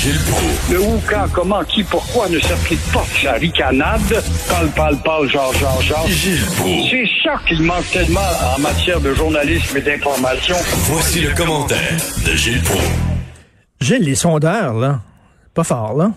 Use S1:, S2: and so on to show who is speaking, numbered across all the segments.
S1: Gilles Proulx.
S2: Le où, quand, comment, qui, pourquoi ne s'applique pas sa ricanade? Parle, parle, parle, genre, genre, genre.
S1: Gilles.
S2: C'est ça qu'il manque tellement en matière de journalisme et d'information.
S1: Voici le commentaire de Gilles Proulx.
S3: Gilles, les sondeurs, là, pas fort, là.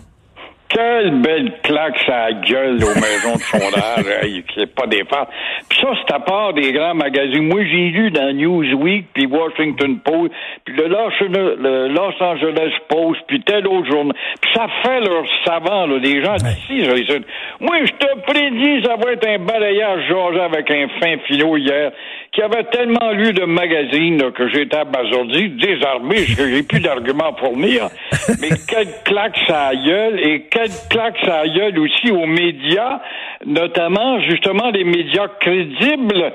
S2: Quelle belle claque ça gueule aux maisons de sondage, c'est pas des farces. Puis ça, c'est à part des grands magazines. Moi, j'ai lu dans Newsweek, puis Washington Post, puis le Los, le Los Angeles Post, puis tel autre journal. Puis ça fait leur savant, là, les gens d'ici. disent, Moi, je te prédis, ça va être un balayage Georges avec un fin philo hier, qui avait tellement lu de magazines là, que j'étais abasourdi, désarmé, j'ai plus d'arguments pour fournir. Mais quelle claque ça gueule, et quelle claque ça gueule aussi aux médias, notamment justement les médias crédibles.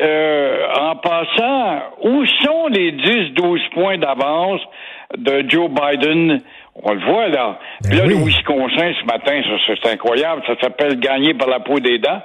S2: Euh, en passant, où sont les 10-12 points d'avance de Joe Biden? On le voit là. Puis là,
S3: oui.
S2: le Wisconsin ce matin, ça c'est incroyable, ça s'appelle gagner par la peau des dents.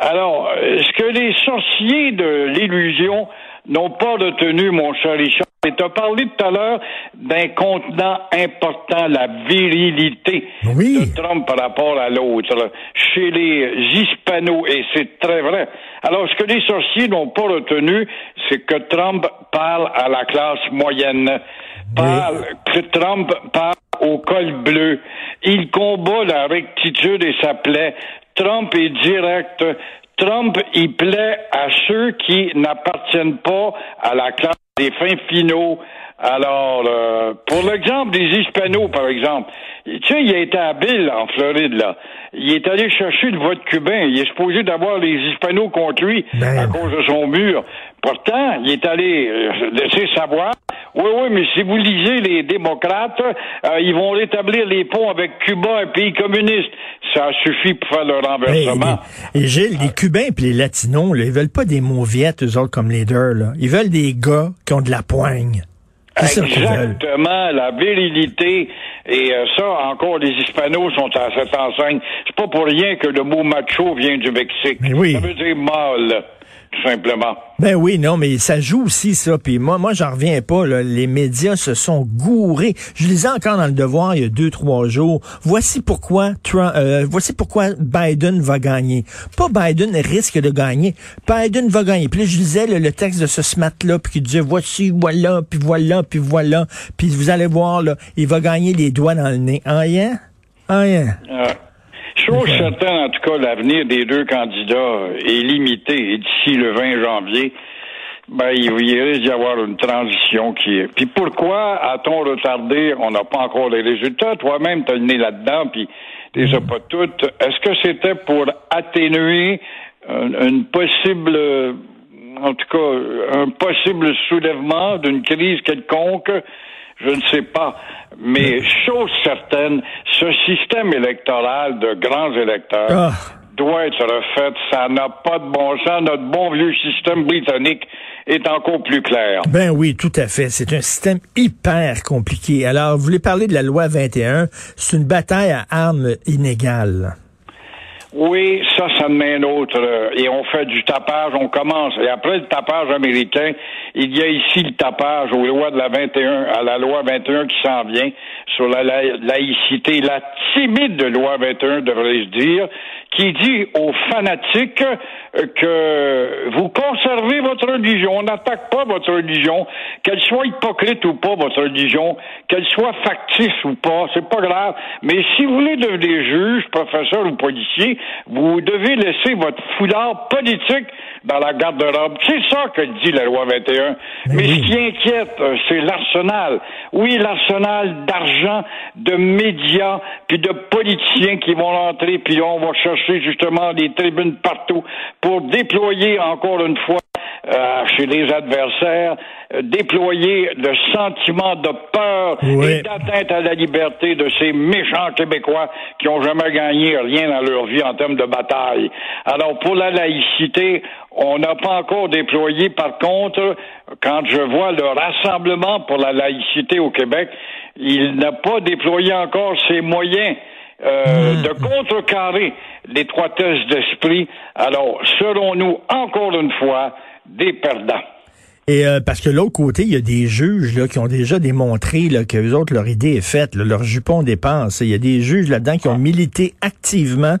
S2: Alors, est-ce que les sorciers de l'illusion n'ont pas retenu, mon cher Richard? Et tu as parlé tout à l'heure d'un contenant important, la virilité
S3: Oui.
S2: de Trump par rapport à l'autre, chez les hispanos, et c'est très vrai. Alors, ce que les sorciers n'ont pas retenu, c'est que Trump parle à la classe moyenne, parle, que Trump parle au col bleu. Il combat la rectitude et sa plaie. Trump est direct. Trump, il plaît à ceux qui n'appartiennent pas à la classe des fins finaux. Alors, euh, pour l'exemple des Hispanos, par exemple, tu sais, il a été habile en Floride, là. Il est allé chercher le vote cubain. Il est supposé d'avoir les Hispanos contre lui
S3: Ben.
S2: à cause de son mur. Pourtant, il est allé euh, laisser savoir. Oui, oui, mais si vous lisez les démocrates, euh, ils vont rétablir les ponts avec Cuba, un pays communiste. Ça suffit pour faire le renversement.
S3: les- et Gilles, les Cubains et les Latinos, là, ils veulent pas des mauviettes, eux autres, comme leaders, là. Ils veulent des gars qui ont de la poigne.
S2: Exactement, la virilité. Et euh, ça, encore, les Hispanos sont à cette enseigne. C'est pas pour rien que le mot macho vient du Mexique.
S3: Mais oui.
S2: Ça veut dire mâle, tout simplement.
S3: Ben oui, non, mais ça joue aussi ça. Puis moi, moi, j'en reviens pas. Là. Les médias se sont gourés. Je lisais encore dans le Devoir il y a deux, trois jours. Voici pourquoi Trump, euh, voici pourquoi Biden va gagner. Pas Biden risque de gagner. Biden va gagner. Puis là, je lisais là, le texte de ce smart là, puis qui disait voici, voilà, puis voilà, puis voilà. Puis vous allez voir là, il va gagner les doigts dans le nez. Ah, rien, ah, rien.
S2: Euh, chose certaine, en tout cas, l'avenir des deux candidats est limité. Et d'ici le 20 janvier, ben, il, il risque d'y avoir une transition qui est. Puis pourquoi a-t-on retardé? On n'a pas encore les résultats. Toi-même, tu as le nez là-dedans, puis tu les as pas toutes. Est-ce que c'était pour atténuer une, une possible, en tout cas, un possible soulèvement d'une crise quelconque? Je ne sais pas. Mais chose certaine, ce système électoral de grands électeurs
S3: Ah.
S2: doit être refait. Ça n'a pas de bon sens. Notre bon vieux système britannique est encore plus clair.
S3: Ben oui, tout à fait. C'est un système hyper compliqué. Alors, vous voulez parler de la loi 21. C'est une bataille à armes inégales.
S2: Oui, ça, ça un autre. euh, Et on fait du tapage, on commence. Et après le tapage américain, il y a ici le tapage aux lois de la 21, à la loi 21 qui s'en vient sur la, la- laïcité, la timide loi 21, devrais-je dire, qui dit aux fanatiques euh, que vous conservez votre religion. On n'attaque pas votre religion, qu'elle soit hypocrite ou pas, votre religion, qu'elle soit factice ou pas, c'est pas grave. Mais si vous voulez devenir juge, professeur ou policier, vous devez laisser votre foulard politique dans la garde-robe. C'est ça que dit la loi 21. Mais ce qui inquiète, euh, c'est l'arsenal. Oui, l'arsenal d'argent, de médias, puis de politiciens qui vont rentrer, puis on va chercher justement des tribunes partout pour déployer encore une fois euh, chez les adversaires, euh, déployer le sentiment de peur
S3: Oui.
S2: et d'atteinte à la liberté de ces méchants Québécois qui ont jamais gagné rien dans leur vie en termes de bataille. Alors pour la laïcité, on n'a pas encore déployé. Par contre, quand je vois le rassemblement pour la laïcité au Québec, il n'a pas déployé encore ses moyens. Euh, de contrecarrer l'étroitesse d'esprit. Alors, serons-nous encore une fois des perdants?
S3: Et euh, parce que l'autre côté, il y a des juges là, qui ont déjà démontré là, que les autres, leur idée est faite, leur jupon dépense. Il y a des juges là-dedans qui ont milité activement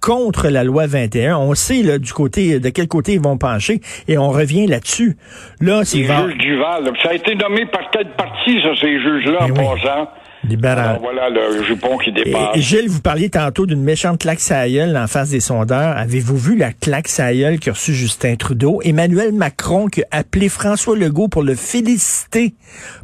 S3: contre la loi 21. On sait là, du côté de quel côté ils vont pencher et on revient là-dessus. Là,
S2: c'est juges du Val. Ça a été nommé par quelle partie, ça, ces juges-là, en passant?
S3: Libéral.
S2: voilà le jupon qui dépasse.
S3: Et, Gilles, vous parliez tantôt d'une méchante claque à en face des sondeurs. Avez-vous vu la claque à qui a reçu Justin Trudeau? Emmanuel Macron qui a appelé François Legault pour le féliciter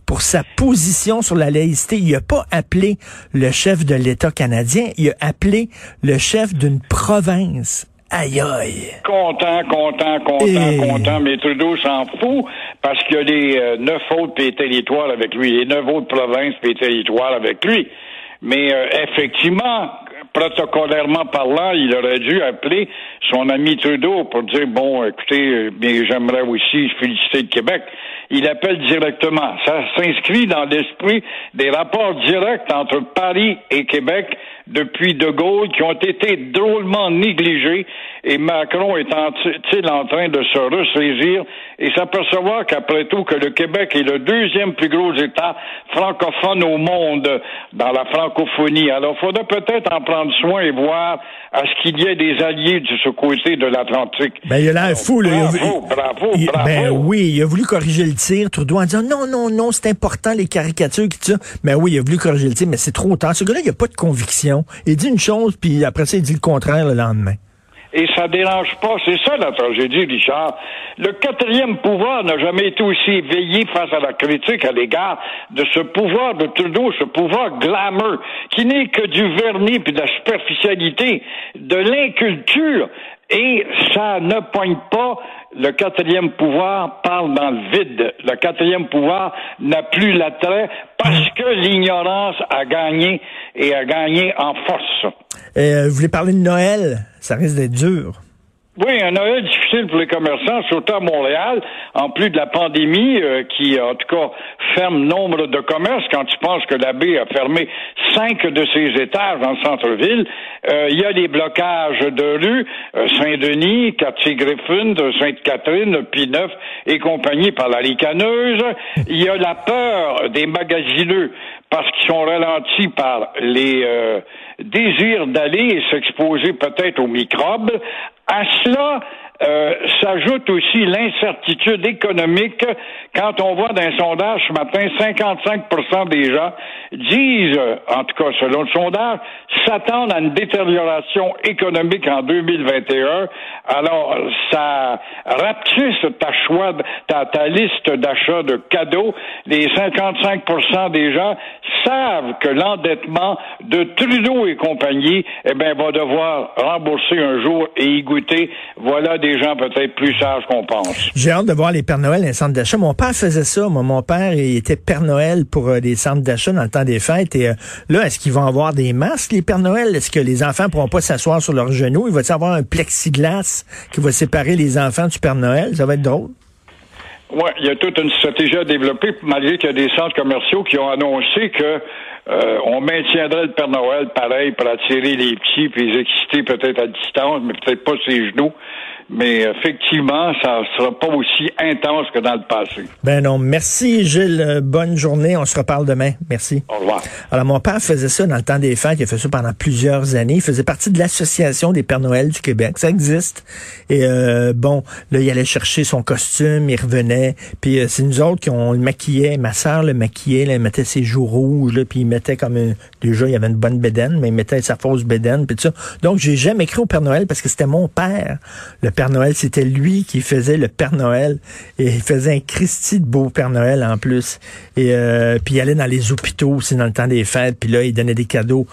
S3: pour sa position sur la laïcité. Il n'a pas appelé le chef de l'État canadien, il a appelé le chef d'une province. Aïe aïe.
S2: Content, content, content, content, mais Trudeau s'en fout parce qu'il y a les euh, neuf autres pays territoires avec lui, les neuf autres provinces pays territoires avec lui. Mais euh, effectivement, protocolairement parlant, il aurait dû appeler son ami Trudeau pour dire bon, écoutez, mais j'aimerais aussi féliciter le Québec. Il appelle directement. Ça s'inscrit dans l'esprit des rapports directs entre Paris et Québec depuis De Gaulle qui ont été drôlement négligés et Macron est il en train de se ressaisir et s'apercevoir qu'après tout que le Québec est le deuxième plus gros État francophone au monde dans la francophonie. Alors, il faudrait peut-être en prendre soin et voir à ce qu'il y ait des alliés de ce côté de l'Atlantique.
S3: Ben, il a l'air fou, là.
S2: Bravo, bravo, bravo.
S3: Ben oui, il a voulu corriger le tir, Trudeau, en disant non, non, non, c'est important, les caricatures, qui ça. Ben oui, il a voulu corriger le tir, mais c'est trop tard. Ce gars-là, il a pas de conviction. Il dit une chose, puis après ça, il dit le contraire le lendemain
S2: et ça dérange pas. C'est ça la tragédie, Richard. Le quatrième pouvoir n'a jamais été aussi éveillé face à la critique à l'égard de ce pouvoir de Trudeau, ce pouvoir glamour, qui n'est que du vernis puis de la superficialité, de l'inculture. Et ça ne pointe pas le quatrième pouvoir parle dans le vide. Le quatrième pouvoir n'a plus l'attrait parce que l'ignorance a gagné et a gagné en force.
S3: Euh, vous voulez parler de Noël? Ça risque d'être dur.
S2: Oui, un Noël difficile pour les commerçants, surtout à Montréal, en plus de la pandémie euh, qui, en tout cas, ferme nombre de commerces. Quand tu penses que la baie a fermé cinq de ses étages en centre-ville, euh, il y a des blocages de rue, euh, Saint-Denis, Quartier-Griffin, Sainte-Catherine, Pineuf et compagnie par la ricaneuse. Il y a la peur des magasineux parce qu'ils sont ralentis par les désirs d'aller et s'exposer peut-être aux microbes. À cela, euh, s'ajoute aussi l'incertitude économique. Quand on voit dans un sondage ce matin, 55% des gens disent, en tout cas selon le sondage, s'attendent à une détérioration économique en 2021. Alors, ça rapetisse ta choix, ta, ta liste d'achat de cadeaux. Les 55% des gens savent que l'endettement de Trudeau et compagnie, eh va devoir rembourser un jour et y goûter. Voilà des gens peut-être plus sages qu'on pense.
S3: J'ai hâte de voir les Pères Noël dans les centres d'achat. Mon père faisait ça. Moi, mon père, il était Père Noël pour euh, les centres d'achat dans le temps des fêtes. Et euh, là, est-ce qu'ils vont avoir des masques, les Pères Noël? Est-ce que les enfants pourront pas s'asseoir sur leurs genoux? Il va y avoir un plexiglas qui va séparer les enfants du Père Noël? Ça va être drôle.
S2: Oui, il y a toute une stratégie à développer, malgré qu'il y a des centres commerciaux qui ont annoncé que euh, on maintiendrait le Père Noël pareil pour attirer les petits puis les exciter peut-être à distance, mais peut-être pas ses genoux mais effectivement, ça sera pas aussi intense que dans le passé.
S3: Ben non, merci Gilles, euh, bonne journée, on se reparle demain. Merci.
S2: Au revoir.
S3: Alors mon père faisait ça dans le temps des fêtes, il a fait ça pendant plusieurs années, il faisait partie de l'association des Pères Noël du Québec, ça existe. Et euh, bon, là il allait chercher son costume, il revenait, puis euh, c'est nous autres qui on le maquillait, ma sœur le maquillait, là, elle mettait ses joues rouges, là, puis il mettait comme une, déjà il avait une bonne bédaine, mais il mettait sa fausse bédaine, puis tout ça. Donc j'ai jamais écrit au Père Noël parce que c'était mon père, le Père Noël. C'était lui qui faisait le Père Noël. Et il faisait un Christy de beau Père Noël en plus. Et euh, puis il allait dans les hôpitaux aussi dans le temps des fêtes. Puis là, il donnait des cadeaux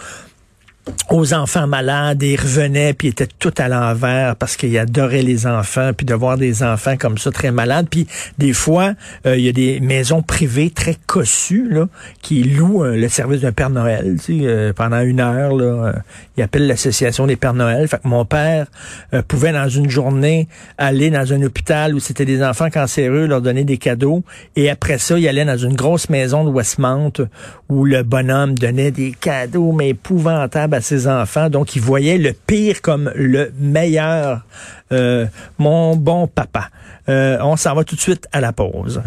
S3: aux enfants malades et il revenait puis il était tout à l'envers parce qu'il adorait les enfants puis de voir des enfants comme ça très malades. Puis des fois euh, il y a des maisons privées très cossues là qui louent euh, le service d'un Père Noël tu sais, euh, pendant une heure là il appelle l'association des Pères Noël. Fait que mon père pouvait dans une journée aller dans un hôpital où c'était des enfants cancéreux leur donner des cadeaux et après ça il allait dans une grosse maison de Westmount où le bonhomme donnait des cadeaux mais épouvantables ses enfants. Donc, il voyait le pire comme le meilleur. Euh, mon bon papa. Euh, on s'en va tout de suite à la pause.